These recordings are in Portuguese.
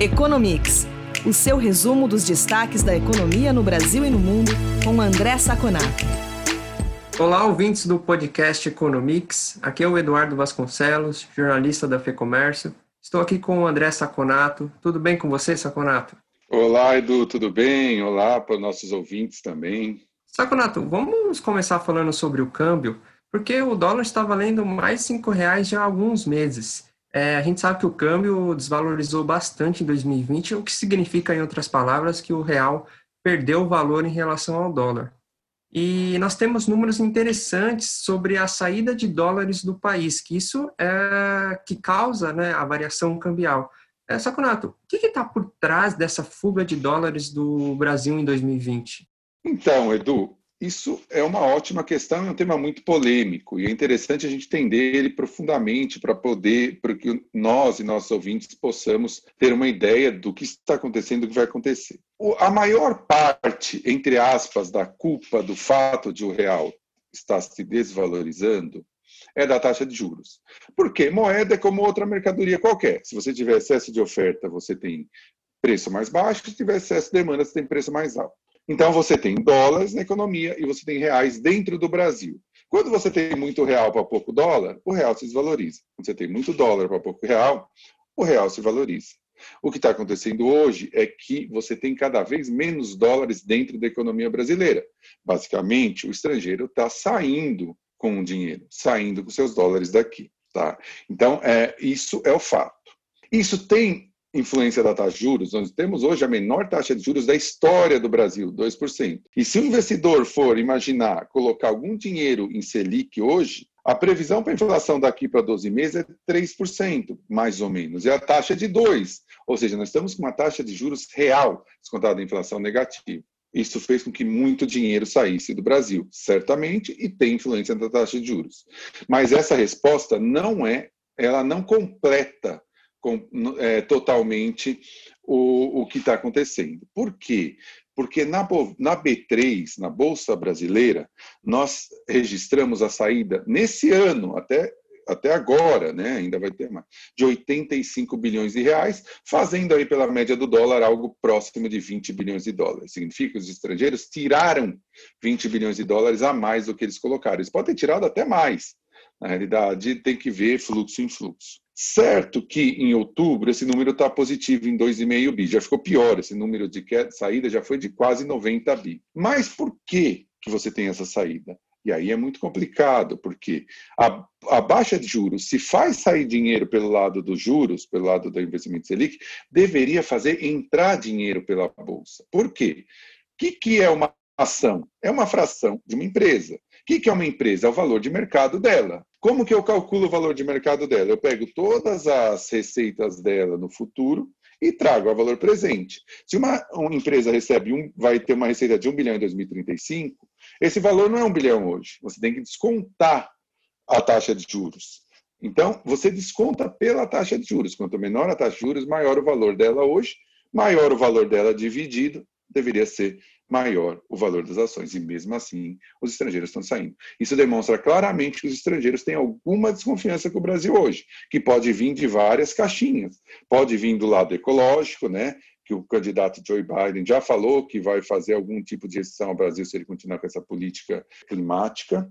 Economics, o seu resumo dos destaques da economia no Brasil e no mundo, com André Saconato. Olá, ouvintes do podcast Economics. Aqui é o Eduardo Vasconcelos, jornalista da FEComércio. Estou aqui com o André Saconato. Tudo bem com você, Saconato? Olá, Edu, tudo bem? Olá para os nossos ouvintes também. Saconato, vamos começar falando sobre o câmbio, porque o dólar está valendo mais cinco reais já há alguns meses. É, a gente sabe que o câmbio desvalorizou bastante em 2020, o que significa, em outras palavras, que o real perdeu valor em relação ao dólar. E nós temos números interessantes sobre a saída de dólares do país, que isso é que causa né, a variação cambial. É, Saconato, o que está por trás dessa fuga de dólares do Brasil em 2020? Então, Edu, isso é uma ótima questão e um tema muito polêmico, e é interessante a gente entender ele profundamente para poder, para que nós e nossos ouvintes possamos ter uma ideia do que está acontecendo e do que vai acontecer. a maior parte, entre aspas, da culpa do fato de o real estar se desvalorizando é da taxa de juros. Porque moeda é como outra mercadoria qualquer. Se você tiver excesso de oferta, você tem preço mais baixo, se tiver excesso de demanda, você tem preço mais alto. Então, você tem dólares na economia e você tem reais dentro do Brasil. Quando você tem muito real para pouco dólar, o real se desvaloriza. Quando você tem muito dólar para pouco real, o real se valoriza. O que está acontecendo hoje é que você tem cada vez menos dólares dentro da economia brasileira. Basicamente, o estrangeiro está saindo com o dinheiro, saindo com seus dólares daqui. Tá? Então, é, isso é o fato. Isso tem influência da taxa de juros, nós temos hoje a menor taxa de juros da história do Brasil, 2%. E se o investidor for imaginar colocar algum dinheiro em Selic hoje, a previsão para a inflação daqui para 12 meses é 3%, mais ou menos, e a taxa é de 2%. Ou seja, nós estamos com uma taxa de juros real, descontada da inflação negativa. Isso fez com que muito dinheiro saísse do Brasil, certamente, e tem influência na taxa de juros. Mas essa resposta não é, ela não completa com, é, totalmente o, o que está acontecendo. Por quê? Porque na, na B3, na Bolsa Brasileira, nós registramos a saída nesse ano, até até agora, né, ainda vai ter mais, de 85 bilhões de reais, fazendo aí pela média do dólar algo próximo de 20 bilhões de dólares. Significa que os estrangeiros tiraram 20 bilhões de dólares a mais do que eles colocaram. Eles podem ter tirado até mais. Na realidade, tem que ver fluxo em fluxo. Certo que em outubro esse número está positivo em 2,5 bi, já ficou pior, esse número de saída já foi de quase 90 bi. Mas por que, que você tem essa saída? E aí é muito complicado, porque a, a, baixa de juros, se faz sair dinheiro pelo lado dos juros, pelo lado do investimento Selic, deveria fazer entrar dinheiro pela Bolsa. Por quê? O que, que é uma ação? É uma fração de uma empresa. Que, que é uma empresa? É o valor de mercado dela. Como que eu calculo o valor de mercado dela? Eu pego todas as receitas dela no futuro e trago a valor presente. Se uma, uma empresa recebe um, vai ter uma receita de 1 bilhão em 2035, esse valor não é 1 bilhão hoje. Você tem que descontar a taxa de juros. Então, você desconta pela taxa de juros. Quanto menor a taxa de juros, maior o valor dela hoje, maior o valor dela dividido, deveria ser maior o valor das ações. E mesmo assim, os estrangeiros estão saindo. Isso demonstra claramente que os estrangeiros têm alguma desconfiança com o Brasil hoje, que pode vir de várias caixinhas. Pode vir do lado ecológico, né? que o candidato Joe Biden já falou que vai fazer algum tipo de restrição ao Brasil se ele continuar com essa política climática.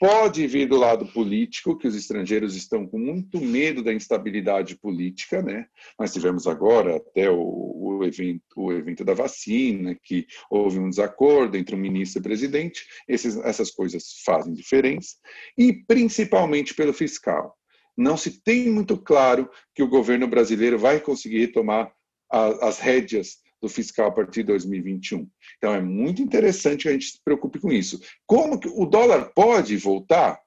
Pode vir do lado político, que os estrangeiros estão com muito medo da instabilidade política, né? Nós tivemos agora até o, o, evento, o evento da vacina, que houve um desacordo entre o ministro e o presidente. Esses, essas coisas fazem diferença. E principalmente pelo fiscal. Não se tem muito claro que o governo brasileiro vai conseguir retomar a, as rédeas do fiscal a partir de 2021. Então é muito interessante que a gente se preocupe com isso. Como que o dólar pode voltar?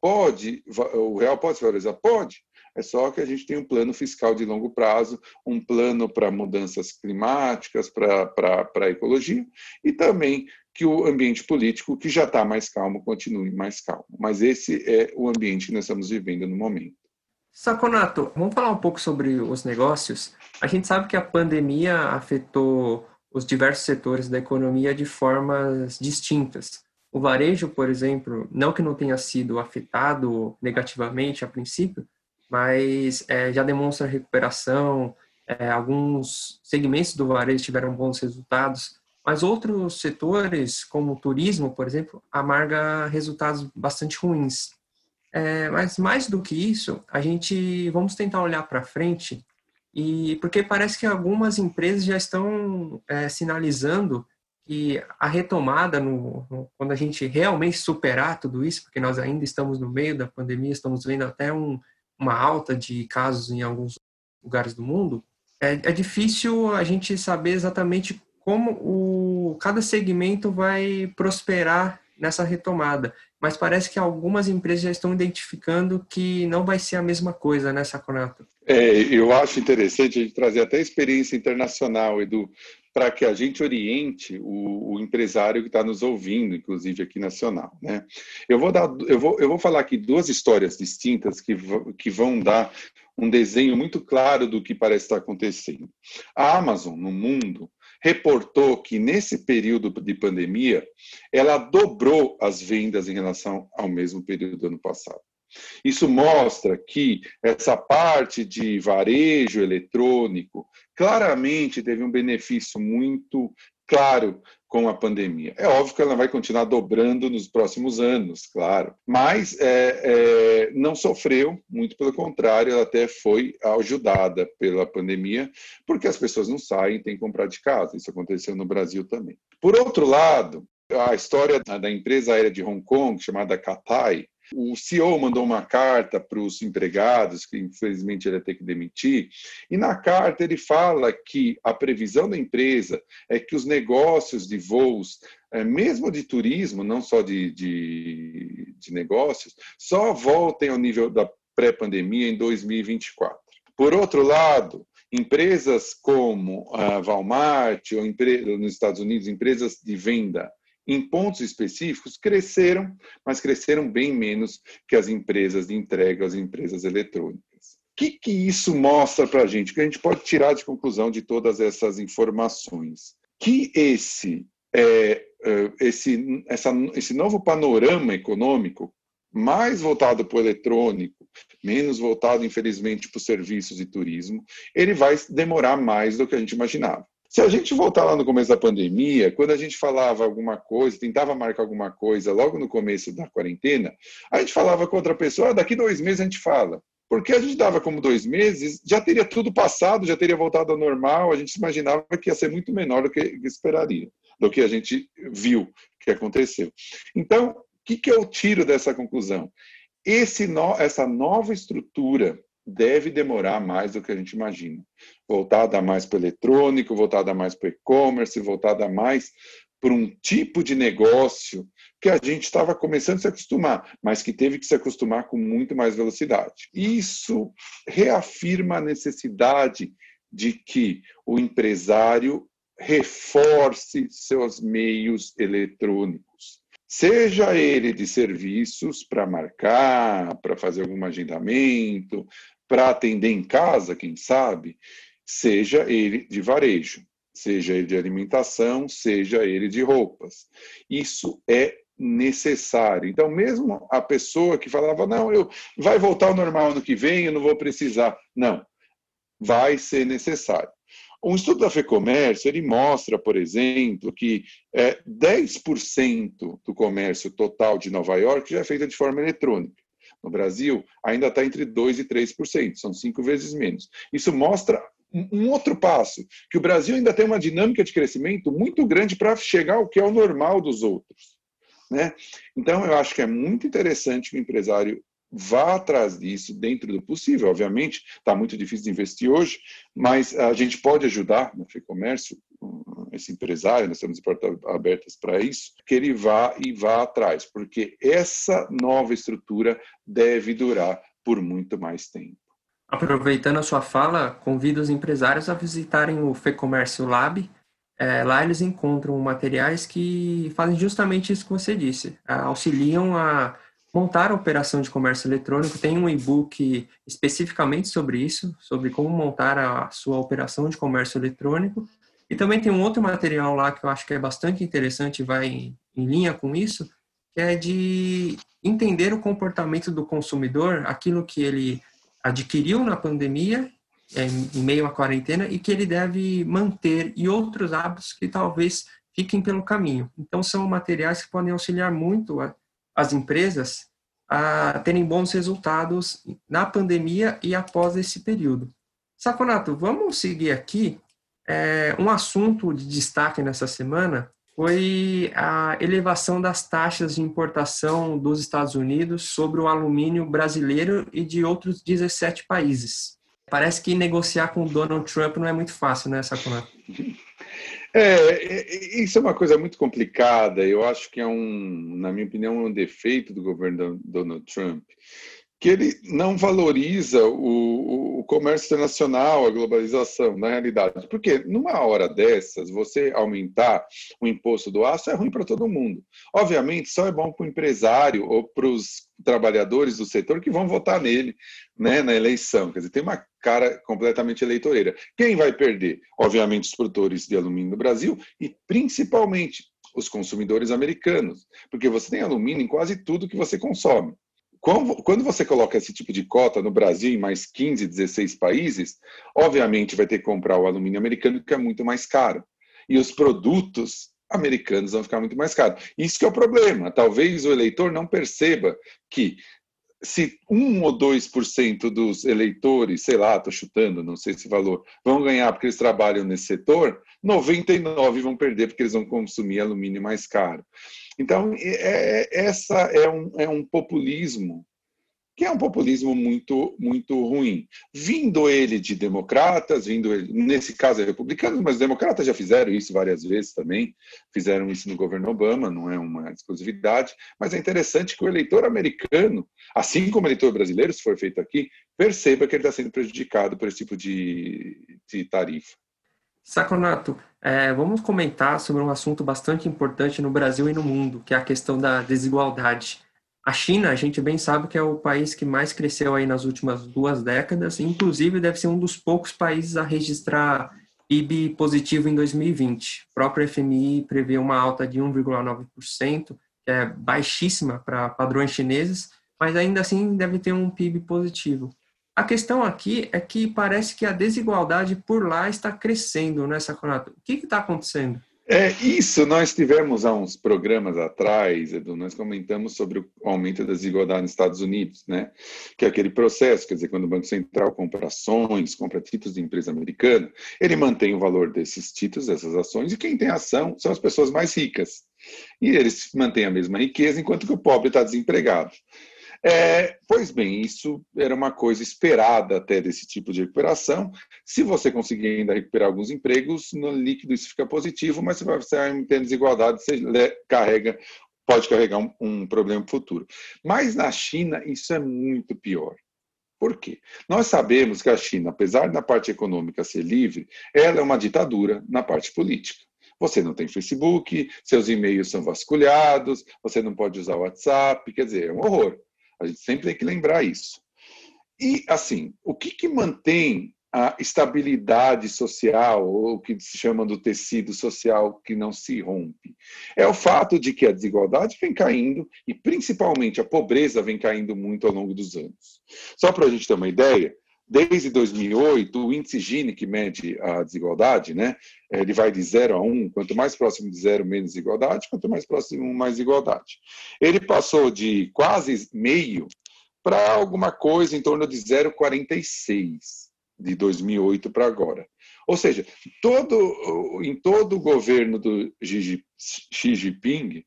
Pode, o real pode se valorizar? Pode. É só que a gente tem um plano fiscal de longo prazo, um plano para mudanças climáticas, para a ecologia, e também que o ambiente político, que já está mais calmo, continue mais calmo. Mas esse é o ambiente que nós estamos vivendo no momento. Saconato, vamos falar um pouco sobre os negócios. A gente sabe que a pandemia afetou os diversos setores da economia de formas distintas. O varejo, por exemplo, não que não tenha sido afetado negativamente a princípio, mas é, já demonstra recuperação é, alguns segmentos do varejo tiveram bons resultados, mas outros setores, como o turismo, por exemplo, amarga resultados bastante ruins. É, mas mais do que isso, a gente vamos tentar olhar para frente e porque parece que algumas empresas já estão é, sinalizando que a retomada, no, no, quando a gente realmente superar tudo isso, porque nós ainda estamos no meio da pandemia, estamos vendo até um, uma alta de casos em alguns lugares do mundo, é, é difícil a gente saber exatamente como o, cada segmento vai prosperar nessa retomada. Mas parece que algumas empresas já estão identificando que não vai ser a mesma coisa, né, Saconato? É, eu acho interessante a gente trazer até experiência internacional, Edu, para que a gente oriente o, o empresário que está nos ouvindo, inclusive aqui nacional. Né? Eu, vou dar, eu, vou, eu vou falar aqui duas histórias distintas que, que vão dar um desenho muito claro do que parece estar acontecendo. A Amazon, no mundo, reportou que nesse período de pandemia, ela dobrou as vendas em relação ao mesmo período do ano passado. Isso mostra que essa parte de varejo eletrônico claramente teve um benefício muito claro com a pandemia. É óbvio que ela vai continuar dobrando nos próximos anos, claro, mas é, é, não sofreu, muito pelo contrário, ela até foi ajudada pela pandemia, porque as pessoas não saem, têm que comprar de casa. Isso aconteceu no Brasil também. Por outro lado, a história da empresa aérea de Hong Kong, chamada Cathay, o CEO mandou uma carta para os empregados, que infelizmente ele ia ter que demitir, e na carta ele fala que a previsão da empresa é que os negócios de voos, é, mesmo de turismo, não só de, de, de negócios, só voltem ao nível da pré-pandemia em 2024. Por outro lado, empresas como a Walmart ou nos Estados Unidos, empresas de venda em pontos específicos, cresceram, mas cresceram bem menos que as empresas de entrega, as empresas eletrônicas. O que, que isso mostra para a gente? O que a gente pode tirar de conclusão de todas essas informações? Que esse, é, é esse, essa, esse novo panorama econômico, mais voltado para o eletrônico, menos voltado, infelizmente, para os serviços e turismo, ele vai demorar mais do que a gente imaginava. Se a gente voltar lá no começo da pandemia, quando a gente falava alguma coisa, tentava marcar alguma coisa logo no começo da quarentena, a gente falava com outra pessoa, ah, daqui dois meses a gente fala. Porque a gente dava como dois meses, já teria tudo passado, já teria voltado ao normal, a gente imaginava que ia ser muito menor do que esperaria, do que a gente viu que aconteceu. Então, o que, que eu tiro dessa conclusão? Esse no, essa nova estrutura deve demorar mais do que a gente imagina. Voltada mais para o eletrônico, voltada mais para o e-commerce, voltada mais para um tipo de negócio que a gente estava começando a se acostumar, mas que teve que se acostumar com muito mais velocidade. Isso reafirma a necessidade de que o empresário reforce seus meios eletrônicos seja ele de serviços para marcar, para fazer algum agendamento, para atender em casa, quem sabe, seja ele de varejo, seja ele de alimentação, seja ele de roupas. Isso é necessário. Então, mesmo a pessoa que falava, não, eu vai voltar ao normal ano que vem, eu não vou precisar. Não, vai ser necessário. Um estudo da FEComércio, ele mostra, por exemplo, que é, 10% do comércio total de Nova York já é feito de forma eletrônica. No Brasil, ainda está entre 2% e 3%, são cinco vezes menos. Isso mostra um outro passo, que o Brasil ainda tem uma dinâmica de crescimento muito grande para chegar ao que é o normal dos outros. Né? Então, eu acho que é muito interessante que o empresário vá atrás disso dentro do possível. Obviamente, está muito difícil de investir hoje, mas a gente pode ajudar no FEComércio, esse empresário, nós temos portas abertas para isso, que ele vá e vá atrás, porque essa nova estrutura deve durar por muito mais tempo. Aproveitando a sua fala, convido os empresários a visitarem o FEComércio Lab. É, lá eles encontram materiais que fazem justamente isso que você disse, auxiliam a montar a operação de comércio eletrônico. Tem um e-book especificamente sobre isso, sobre como montar a sua operação de comércio eletrônico. E também tem um outro material lá que eu acho que é bastante interessante vai em, em linha com isso, que é de entender o comportamento do consumidor, aquilo que ele adquiriu na pandemia é, em meio à quarentena e que ele deve manter, e outros hábitos que talvez fiquem pelo caminho. Então, são materiais que podem auxiliar muito a, as empresas a terem bons resultados na pandemia e após esse período. Saconato, vamos seguir aqui. É, um assunto de destaque nessa semana foi a elevação das taxas de importação dos Estados Unidos sobre o alumínio brasileiro e de outros 17 países. Parece que negociar com o Donald Trump não é muito fácil, né, Saconato? É, é, isso é uma coisa muito complicada. Eu acho que é um, na minha opinião, um defeito do governo Donald Trump, que ele não valoriza o, o, comércio internacional, a globalização, na realidade. Porque numa hora dessas, você aumentar o imposto do aço é ruim para todo mundo. Obviamente, só é bom para o empresário ou para os trabalhadores do setor que vão votar nele né, na eleição. Quer dizer, tem uma cara completamente eleitoreira. Quem vai perder? Obviamente, os produtores de alumínio no Brasil e, principalmente, os consumidores americanos, porque você tem alumínio em quase tudo que você consome. Quando você coloca esse tipo de cota no Brasil em mais 15, 16 países, obviamente vai ter que comprar o alumínio americano, que é muito mais caro. E os produtos americanos vão ficar muito mais caros. Isso que é o problema. Talvez o eleitor não perceba que se 1 ou 2% dos eleitores, sei lá, estou chutando, não sei esse valor, vão ganhar porque eles trabalham nesse setor, 99 vão perder porque eles vão consumir alumínio mais caro. Então, é, é, essa é um, é um populismo que é um populismo muito muito ruim. Vindo ele de democratas, vindo ele, nesse caso é republicanos, mas democratas já fizeram isso várias vezes também, fizeram isso no governo Obama, não é uma exclusividade, mas é interessante que o eleitor americano, assim como o eleitor brasileiro, se for feito aqui, perceba que ele está sendo prejudicado por esse tipo de, de tarifa. Saconato, é, vamos comentar sobre um assunto bastante importante no Brasil e no mundo, que é a questão da desigualdade. A China, a gente bem sabe que é o país que mais cresceu aí nas últimas duas décadas, inclusive deve ser um dos poucos países a registrar PIB positivo em 2020. O próprio FMI prevê uma alta de 1,9%, que é baixíssima para padrões chineses, mas ainda assim deve ter um PIB positivo. A questão aqui é que parece que a desigualdade por lá está crescendo, né, Saconato? O que está acontecendo? É isso, nós tivemos há uns programas atrás, Edu, nós comentamos sobre o aumento da desigualdade nos Estados Unidos, né? Que é aquele processo, quer dizer, quando o Banco Central compra ações, compra títulos de empresa americana, ele mantém o valor desses títulos, dessas ações, e quem tem ação são as pessoas mais ricas. E eles mantêm a mesma riqueza, enquanto que o pobre está desempregado. É, pois bem, isso era uma coisa esperada até desse tipo de recuperação. Se você conseguir ainda recuperar alguns empregos, no líquido isso fica positivo, mas se você tem desigualdade, você carrega, pode carregar um, um problema futuro. Mas na China isso é muito pior. Por quê? Nós sabemos que a China, apesar da parte econômica ser livre, ela é uma ditadura na parte política. Você não tem Facebook, seus e-mails são vasculhados, você não pode usar o WhatsApp, quer dizer, é um horror. A gente sempre tem que lembrar isso. E, assim, o que, que mantém a estabilidade social, ou o que se chama do tecido social que não se rompe? É o fato de que a desigualdade vem caindo e, principalmente, a pobreza vem caindo muito ao longo dos anos. Só para a gente ter uma ideia, Desde 2008, o índice Gini, que mede a desigualdade, né, ele vai de 0 a 1, um, quanto mais próximo de zero, menos desigualdade, quanto mais próximo, mais desigualdade. Ele passou de quase meio para alguma coisa em torno de 0,46 de 2008 para agora. Ou seja, todo, em todo o governo do Xi Jinping,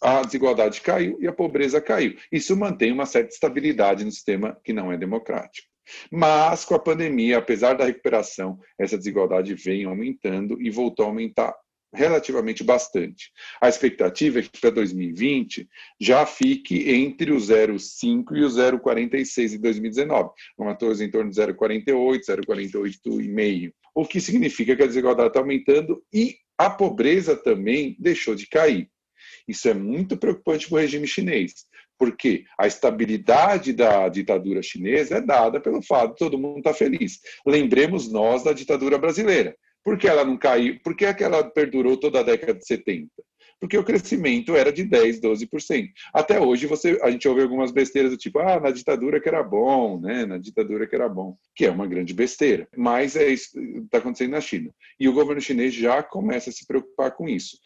a desigualdade caiu e a pobreza caiu. Isso mantém uma certa estabilidade no sistema que não é democrático. Mas com a pandemia, apesar da recuperação, essa desigualdade vem aumentando e voltou a aumentar relativamente bastante. A expectativa é que para 2020 já fique entre o 0,5 e o 0,46 em 2019, uma coisa em torno de 0,48, 0,48,5, o que significa que a desigualdade está aumentando e a pobreza também deixou de cair. Isso é muito preocupante para o regime chinês, porque a estabilidade da ditadura chinesa é dada pelo fato de todo mundo estar feliz. Lembremos nós da ditadura brasileira. Por que ela não caiu? Por que ela perdurou toda a década de 70? porque o crescimento era de 10, 12%. Até hoje você, a gente ouve algumas besteiras do tipo, ah, na ditadura que era bom, né? Na ditadura que era bom, que é uma grande besteira. Mas é isso que está acontecendo na China. E o governo chinês já começa a se preocupar com isso.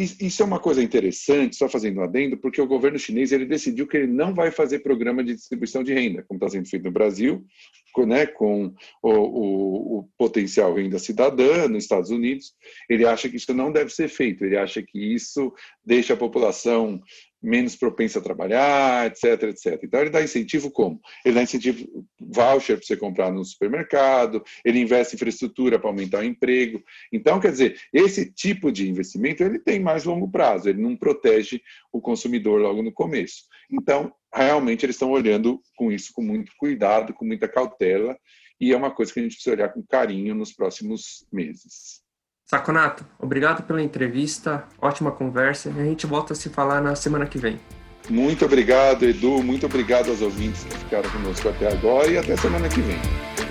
Isso é uma coisa interessante, só fazendo um adendo, porque o governo chinês ele decidiu que ele não vai fazer programa de distribuição de renda, como está sendo feito no Brasil, né, com o, o, o, potencial renda cidadã nos Estados Unidos. Ele acha que isso não deve ser feito, ele acha que isso deixa a população menos propensa a trabalhar, etc, etc. Então ele dá incentivo como? Ele dá incentivo voucher para você comprar no supermercado, ele investe em infraestrutura para aumentar o emprego. Então, quer dizer, esse tipo de investimento ele tem mais longo prazo, ele não protege o consumidor logo no começo. Então, realmente eles estão olhando com isso com muito cuidado, com muita cautela, e é uma coisa que a gente precisa olhar com carinho nos próximos meses. Saconato, obrigado pela entrevista, ótima conversa e a gente volta a se falar na semana que vem. Muito obrigado, Edu, muito obrigado aos ouvintes que ficaram conosco até agora e até semana que vem.